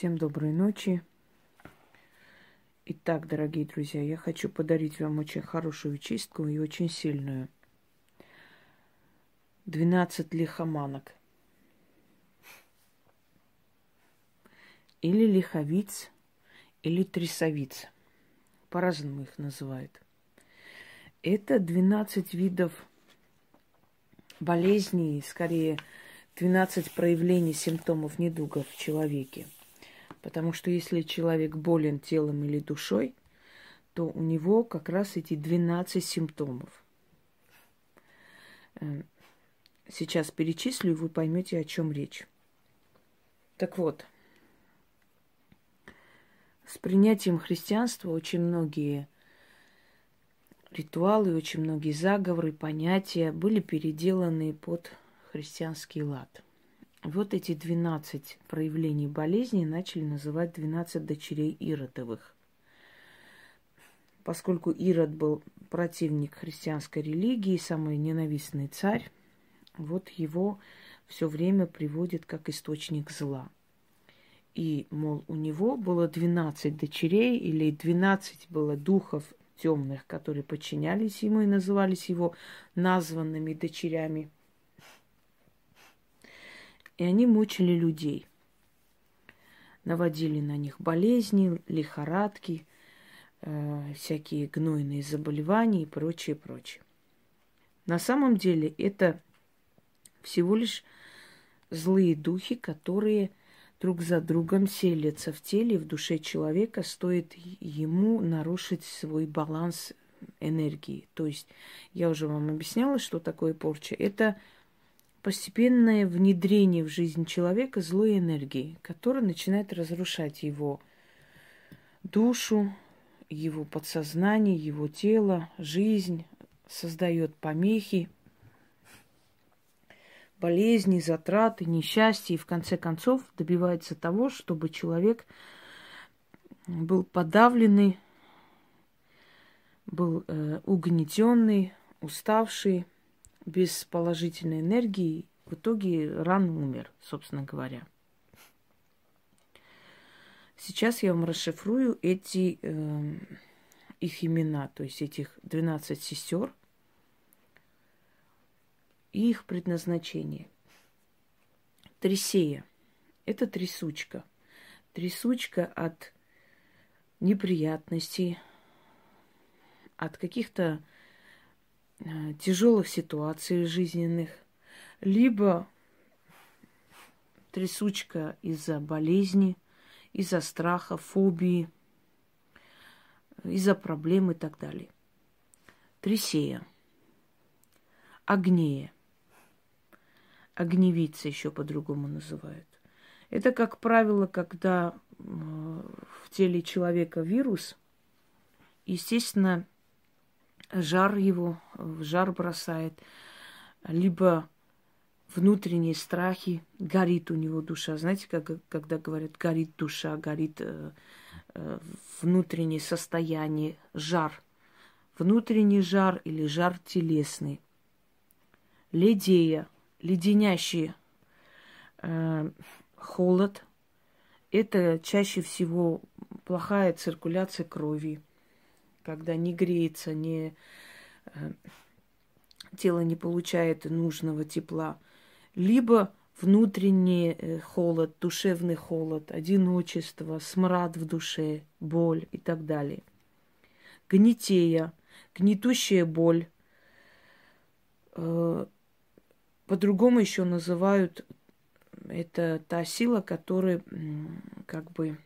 Всем доброй ночи. Итак, дорогие друзья, я хочу подарить вам очень хорошую чистку и очень сильную. 12 лихоманок. Или лиховиц, или трясовиц. По-разному их называют. Это 12 видов болезней, скорее 12 проявлений симптомов недуга в человеке. Потому что если человек болен телом или душой, то у него как раз эти 12 симптомов. Э, сейчас перечислю, и вы поймете, о чем речь. Так вот, с принятием христианства очень многие ритуалы, очень многие заговоры, понятия были переделаны под христианский лад. Вот эти 12 проявлений болезни начали называть 12 дочерей Иродовых. Поскольку Ирод был противник христианской религии, самый ненавистный царь, вот его все время приводит как источник зла. И, мол, у него было 12 дочерей или 12 было духов темных, которые подчинялись ему и назывались его названными дочерями – и они мучили людей. Наводили на них болезни, лихорадки, э, всякие гнойные заболевания и прочее, прочее. На самом деле это всего лишь злые духи, которые друг за другом селятся в теле и в душе человека, стоит ему нарушить свой баланс энергии. То есть я уже вам объясняла, что такое порча. Это постепенное внедрение в жизнь человека злой энергии, которая начинает разрушать его душу, его подсознание, его тело, жизнь, создает помехи, болезни, затраты, несчастья и в конце концов добивается того, чтобы человек был подавленный, был э, угнетенный, уставший, без положительной энергии, в итоге рано умер, собственно говоря. Сейчас я вам расшифрую эти э, их имена, то есть этих 12 сестер и их предназначение. Трисея – это трясучка. Трясучка от неприятностей, от каких-то Э, тяжелых ситуаций жизненных, либо трясучка из-за болезни, из-за страха, фобии, из-за проблем и так далее. Трисея. Агнея. Огневица еще по-другому называют. Это, как правило, когда в теле человека вирус, естественно, жар его, в жар бросает, либо внутренние страхи, горит у него душа. Знаете, как, когда говорят, горит душа, горит э, э, внутреннее состояние, жар. Внутренний жар или жар телесный. Ледея, леденящий э, холод. Это чаще всего плохая циркуляция крови когда не греется, не, э, тело не получает нужного тепла, либо внутренний э, холод, душевный холод, одиночество, смрад в душе, боль и так далее. Гнетея, гнетущая боль. Э, по-другому еще называют это та сила, которая как бы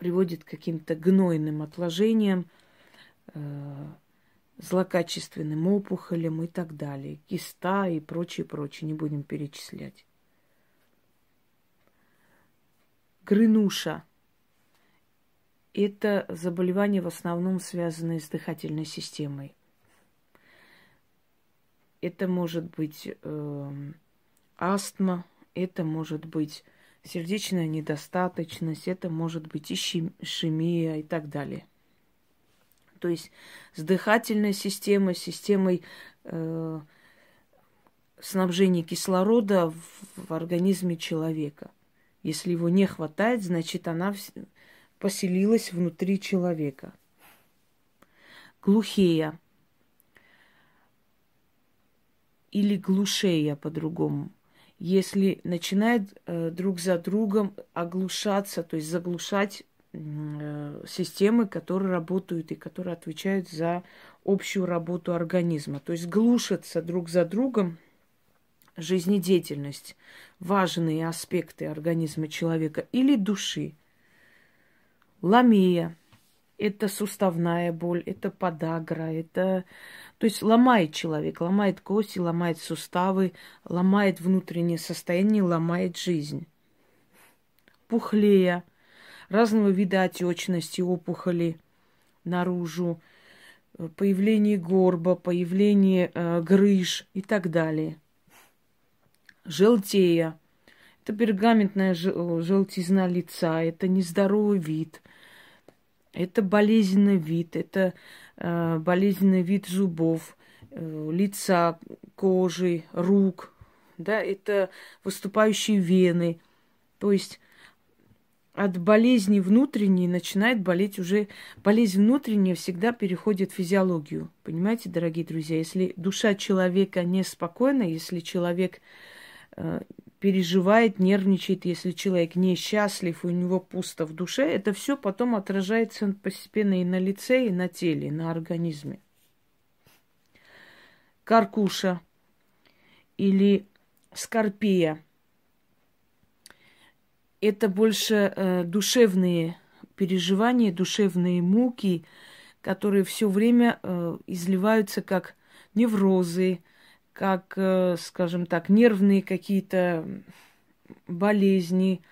приводит к каким-то гнойным отложениям, э, злокачественным опухолям и так далее. Киста и прочее, прочее. Не будем перечислять. Грынуша. Это заболевание в основном связанное с дыхательной системой. Это может быть э, астма, это может быть сердечная недостаточность, это может быть ишемия и так далее. То есть с дыхательной системой, системой э, снабжения кислорода в, в организме человека. Если его не хватает, значит, она поселилась внутри человека. Глухея или глушея по-другому. Если начинает э, друг за другом оглушаться, то есть заглушать э, системы, которые работают и которые отвечают за общую работу организма. То есть глушатся друг за другом жизнедеятельность, важные аспекты организма человека или души. Ламия – это суставная боль, это подагра, это... То есть ломает человек, ломает кости, ломает суставы, ломает внутреннее состояние, ломает жизнь. Пухлея, разного вида отечности, опухоли наружу, появление горба, появление э, грыж и так далее – желтея. Это пергаментная желтизна лица, это нездоровый вид, это болезненный вид, это э, болезненный вид зубов, э, лица, кожи, рук, да, это выступающие вены. То есть от болезни внутренней начинает болеть уже... Болезнь внутренняя всегда переходит в физиологию. Понимаете, дорогие друзья? Если душа человека неспокойна, если человек Э, переживает, нервничает, если человек несчастлив, у него пусто в душе, это все потом отражается постепенно и на лице, и на теле, и на организме. Каркуша или скорпия – это больше э, душевные переживания, душевные муки, которые все время э, изливаются как неврозы, как, э, скажем так, нервные какие-то болезни.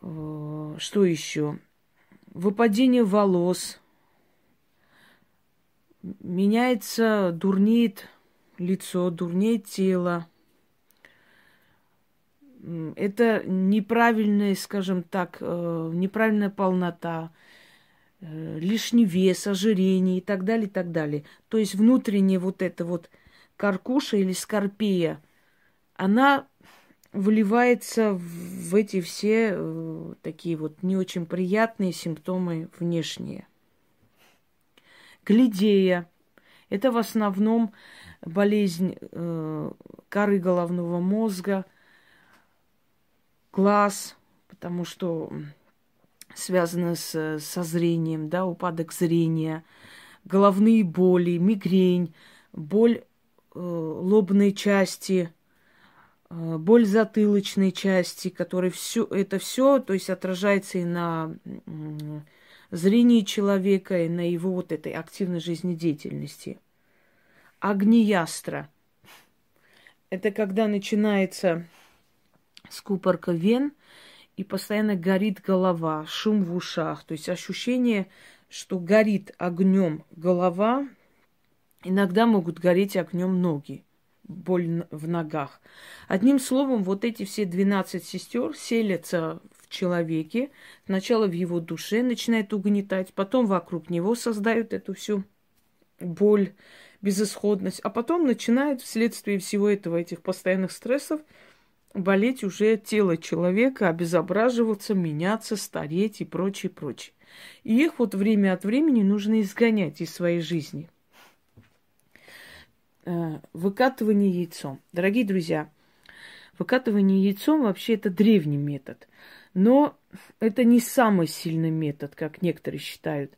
Э, что еще? Выпадение волос. Меняется, дурнеет лицо, дурнеет тело. Это неправильная, скажем так, э, неправильная полнота, лишний вес, ожирение и так далее, и так далее. То есть внутреннее вот это вот – каркуша или скорпия, она выливается в эти все э, такие вот не очень приятные симптомы внешние. Глидея – это в основном болезнь э, коры головного мозга, глаз, потому что связано с, со зрением, да, упадок зрения, головные боли, мигрень, боль лобной части, э, боль затылочной части, который все это все, то есть отражается и на зрении человека, и на его вот этой активной жизнедеятельности. Агниястра. Это когда начинается скупорка вен, и постоянно горит голова, шум в ушах. То есть ощущение, что горит огнем голова, Иногда могут гореть огнем ноги, боль в ногах. Одним словом, вот эти все 12 сестер селятся в человеке, сначала в его душе начинает угнетать, потом вокруг него создают эту всю боль, безысходность, а потом начинает вследствие всего этого, этих постоянных стрессов, болеть уже тело человека, обезображиваться, меняться, стареть и прочее, прочее. И их вот время от времени нужно изгонять из своей жизни – выкатывание яйцом. Дорогие друзья, выкатывание яйцом вообще это древний метод. Но это не самый сильный метод, как некоторые считают.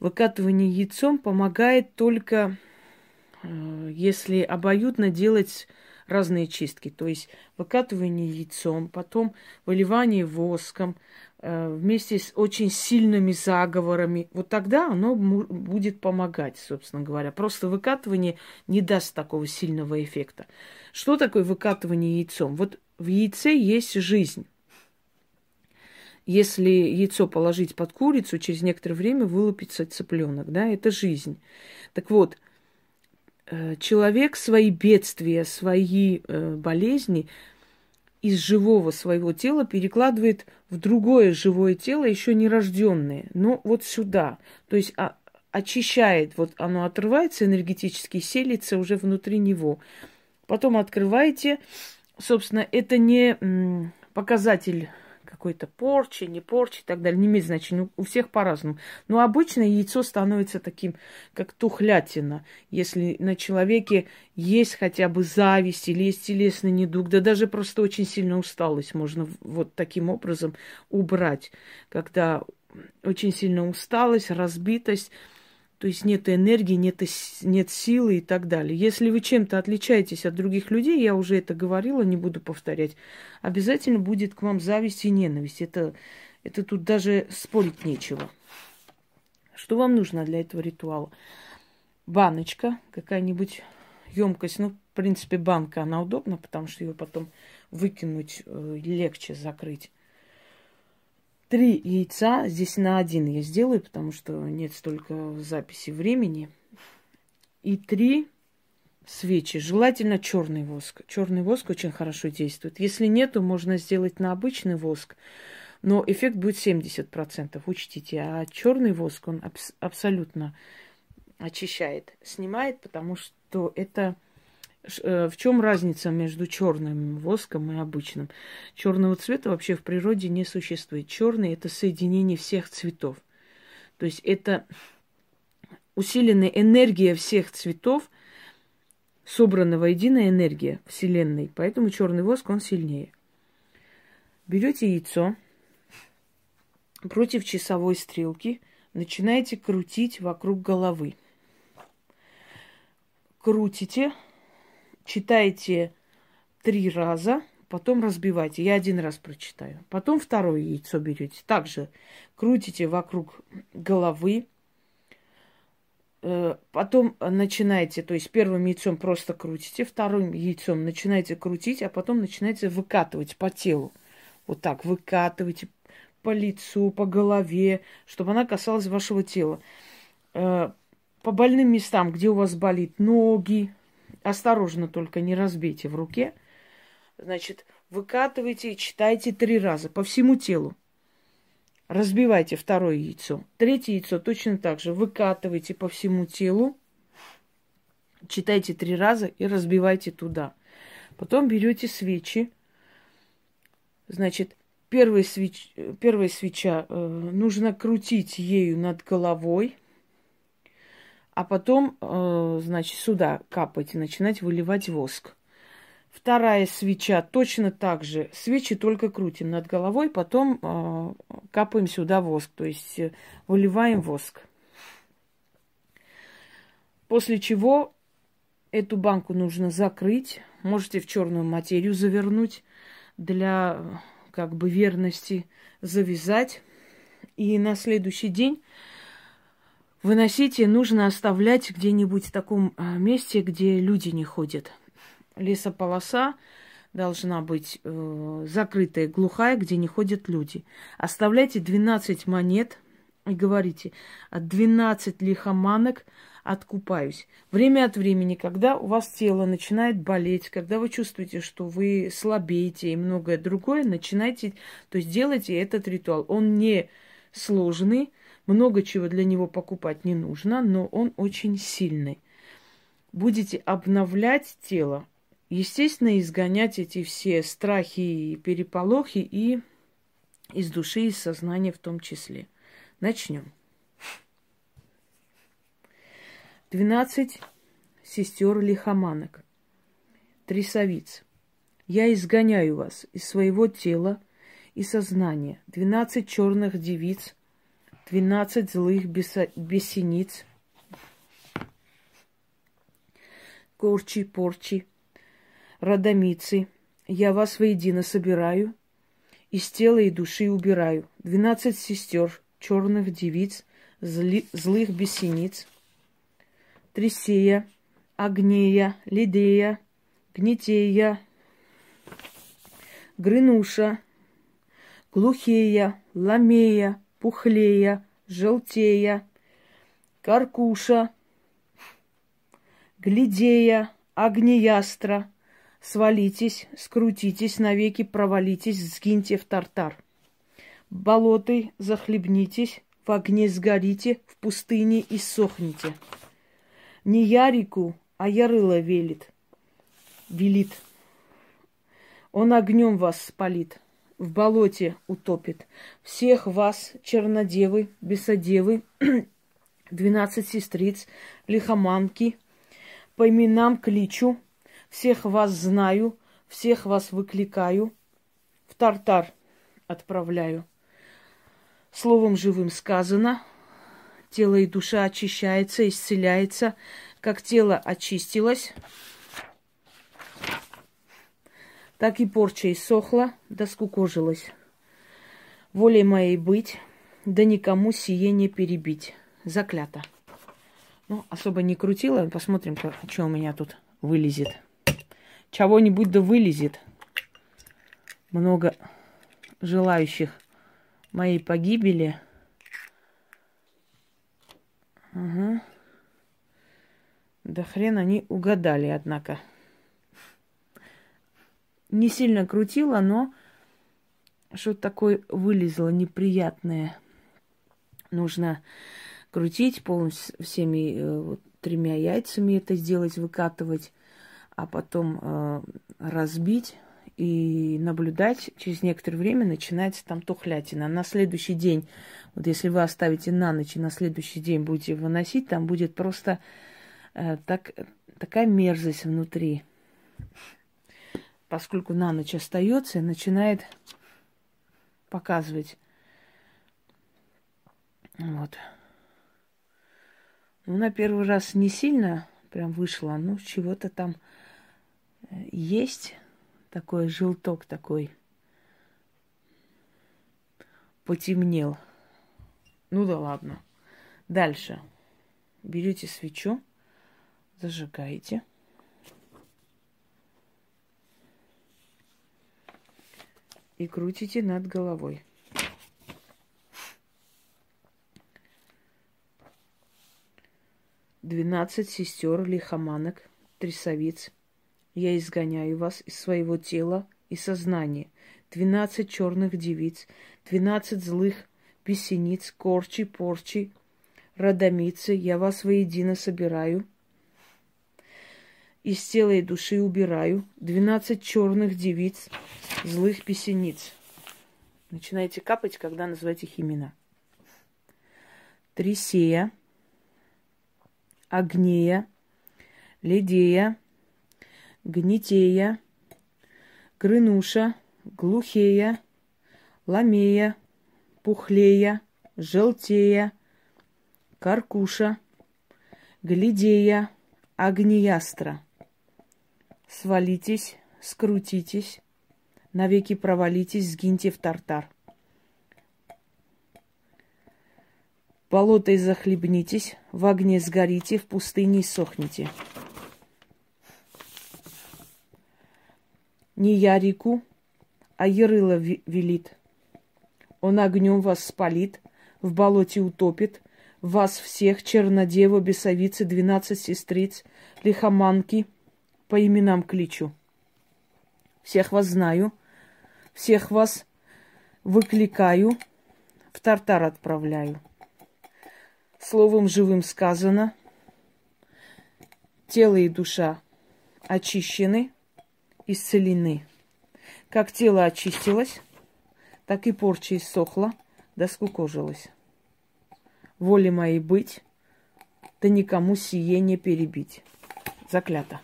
Выкатывание яйцом помогает только э, если обоюдно делать разные чистки. То есть выкатывание яйцом, потом выливание воском, Э, вместе с очень сильными заговорами, вот тогда оно будет помогать, собственно говоря. Просто выкатывание не даст такого сильного эффекта. Что такое выкатывание яйцом? Вот в яйце есть жизнь. Если яйцо положить под курицу, через некоторое время вылупится цыпленок, да, это жизнь. Так вот, э, человек свои бедствия, свои э, болезни из живого своего тела перекладывает в другое живое тело, еще нерожденное, но вот сюда. То есть а, очищает, вот оно отрывается энергетически, селится уже внутри него. Потом открываете, собственно, это не показатель какой-то порчи, не порчи и так далее, не имеет значения. У всех по-разному. Но обычно яйцо становится таким, как тухлятина. Если на человеке есть хотя бы зависть или есть телесный недуг, да даже просто очень сильно усталость можно вот таким образом убрать. Когда очень сильно усталость, разбитость, то есть нет энергии, нет, нет силы и так далее. Если вы чем-то отличаетесь от других людей, я уже это говорила, не буду повторять, обязательно будет к вам зависть и ненависть. Это, это тут даже спорить нечего. Что вам нужно для этого ритуала? Баночка, какая-нибудь емкость. Ну, в принципе, банка, она удобна, потому что ее потом выкинуть э, легче закрыть три яйца. Здесь на один я сделаю, потому что нет столько записи времени. И три свечи. Желательно черный воск. Черный воск очень хорошо действует. Если нет, то можно сделать на обычный воск. Но эффект будет 70%, учтите. А черный воск, он абс- абсолютно очищает, снимает, потому что это в чем разница между черным воском и обычным? Черного цвета вообще в природе не существует. Черный это соединение всех цветов. То есть это усиленная энергия всех цветов, собрана воедино энергия Вселенной. Поэтому черный воск, он сильнее. Берете яйцо против часовой стрелки, начинаете крутить вокруг головы. Крутите, читаете три раза, потом разбивайте. Я один раз прочитаю. Потом второе яйцо берете. Также крутите вокруг головы. Э, потом начинаете, то есть первым яйцом просто крутите, вторым яйцом начинаете крутить, а потом начинаете выкатывать по телу. Вот так выкатывайте по лицу, по голове, чтобы она касалась вашего тела. Э, по больным местам, где у вас болит ноги, Осторожно только не разбейте в руке. Значит, выкатывайте и читайте три раза по всему телу. Разбивайте второе яйцо. Третье яйцо точно так же. Выкатывайте по всему телу. Читайте три раза и разбивайте туда. Потом берете свечи. Значит, первая, свеч... первая свеча э, нужно крутить ею над головой а потом, э, значит, сюда капать и начинать выливать воск. Вторая свеча точно так же. Свечи только крутим над головой, потом э, капаем сюда воск, то есть э, выливаем воск. После чего эту банку нужно закрыть. Можете в черную материю завернуть для как бы верности, завязать. И на следующий день Выносите нужно оставлять где-нибудь в таком а, месте, где люди не ходят. Лесополоса должна быть э, закрытая, глухая, где не ходят люди. Оставляйте 12 монет и говорите, от 12 лихоманок откупаюсь. Время от времени, когда у вас тело начинает болеть, когда вы чувствуете, что вы слабеете и многое другое, начинайте, то есть делайте этот ритуал. Он не сложный, много чего для него покупать не нужно, но он очень сильный. Будете обновлять тело, естественно, изгонять эти все страхи и переполохи и из души, из сознания в том числе. Начнем. Двенадцать сестер лихоманок, трясовиц. Я изгоняю вас из своего тела и сознания. Двенадцать черных девиц – двенадцать злых бесениц, корчи, порчи, родомицы. Я вас воедино собираю, из тела и души убираю. Двенадцать сестер, черных девиц, зли, злых бесениц, Тресея, Агнея, Лидея, Гнетея, Грынуша, Глухея, Ламея, пухлея, желтея, каркуша, глядея, огнеястра, свалитесь, скрутитесь, навеки провалитесь, сгиньте в тартар. Болоты захлебнитесь, в огне сгорите, в пустыне и сохните. Не я реку, а ярыла велит, велит. Он огнем вас спалит, в болоте утопит. Всех вас, чернодевы, бесодевы, двенадцать сестриц, лихоманки, по именам кличу, всех вас знаю, всех вас выкликаю, в Тартар отправляю. Словом живым сказано, тело и душа очищается, исцеляется, как тело очистилось, так и порча иссохла, да скукожилась. Волей моей быть, да никому сие не перебить. Заклято. Ну, особо не крутила. Посмотрим, что у меня тут вылезет. Чего-нибудь да вылезет. Много желающих моей погибели. Ага. Да хрен они угадали, однако не сильно крутила, но что-то такое вылезло неприятное. Нужно крутить полностью всеми э, вот, тремя яйцами это сделать, выкатывать, а потом э, разбить и наблюдать. Через некоторое время начинается там тухлятина. На следующий день, вот если вы оставите на ночь и на следующий день будете выносить, там будет просто э, так, такая мерзость внутри поскольку на ночь остается, начинает показывать. Вот. Ну, на первый раз не сильно прям вышло, ну, чего-то там э, есть такой желток такой. Потемнел. Ну да ладно. Дальше. Берете свечу, зажигаете. И крутите над головой. Двенадцать сестер лихоманок, трясовиц. Я изгоняю вас из своего тела и сознания. Двенадцать черных девиц, двенадцать злых песениц, корчи, порчи, родомицы. Я вас воедино собираю – из тела и души убираю двенадцать черных девиц, злых песениц. Начинаете капать, когда называете их имена. Трисея, Агнея, Ледея, Гнетея, Грынуша, Глухея, Ламея, Пухлея, Желтея, Каркуша, Глядея, Агниястра – свалитесь, скрутитесь, навеки провалитесь, сгиньте в тартар. Болотой захлебнитесь, в огне сгорите, в пустыне сохните. Не я реку, а Ярыла велит. Он огнем вас спалит, в болоте утопит, вас всех, чернодева, бесовицы, двенадцать сестриц, лихоманки – по именам кличу. Всех вас знаю, всех вас выкликаю, в тартар отправляю. Словом живым сказано, тело и душа очищены, исцелены. Как тело очистилось, так и порча иссохла, да скукожилась. Воле моей быть, да никому сие не перебить. Заклято.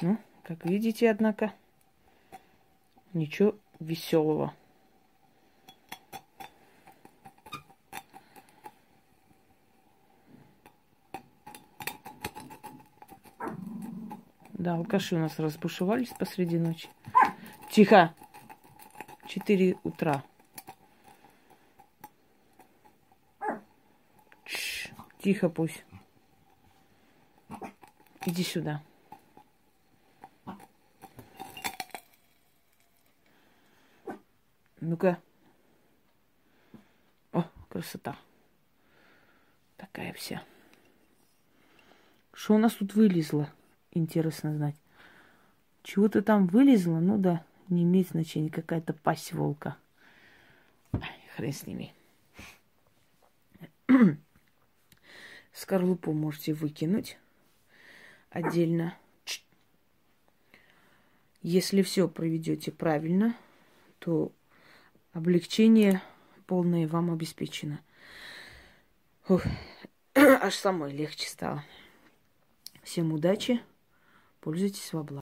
Ну, как видите, однако, ничего веселого. Да, алкаши у нас разбушевались посреди ночи. Тихо! Четыре утра. Тихо пусть. Иди сюда. Ну-ка. О, красота. Такая вся. Что у нас тут вылезло? Интересно знать. Чего-то там вылезло? Ну да, не имеет значения. Какая-то пасть волка. Ай, хрен с ними. Скорлупу можете выкинуть отдельно. Если все проведете правильно, то облегчение полное вам обеспечено. Ух, аж самой легче стало. Всем удачи, пользуйтесь во благо.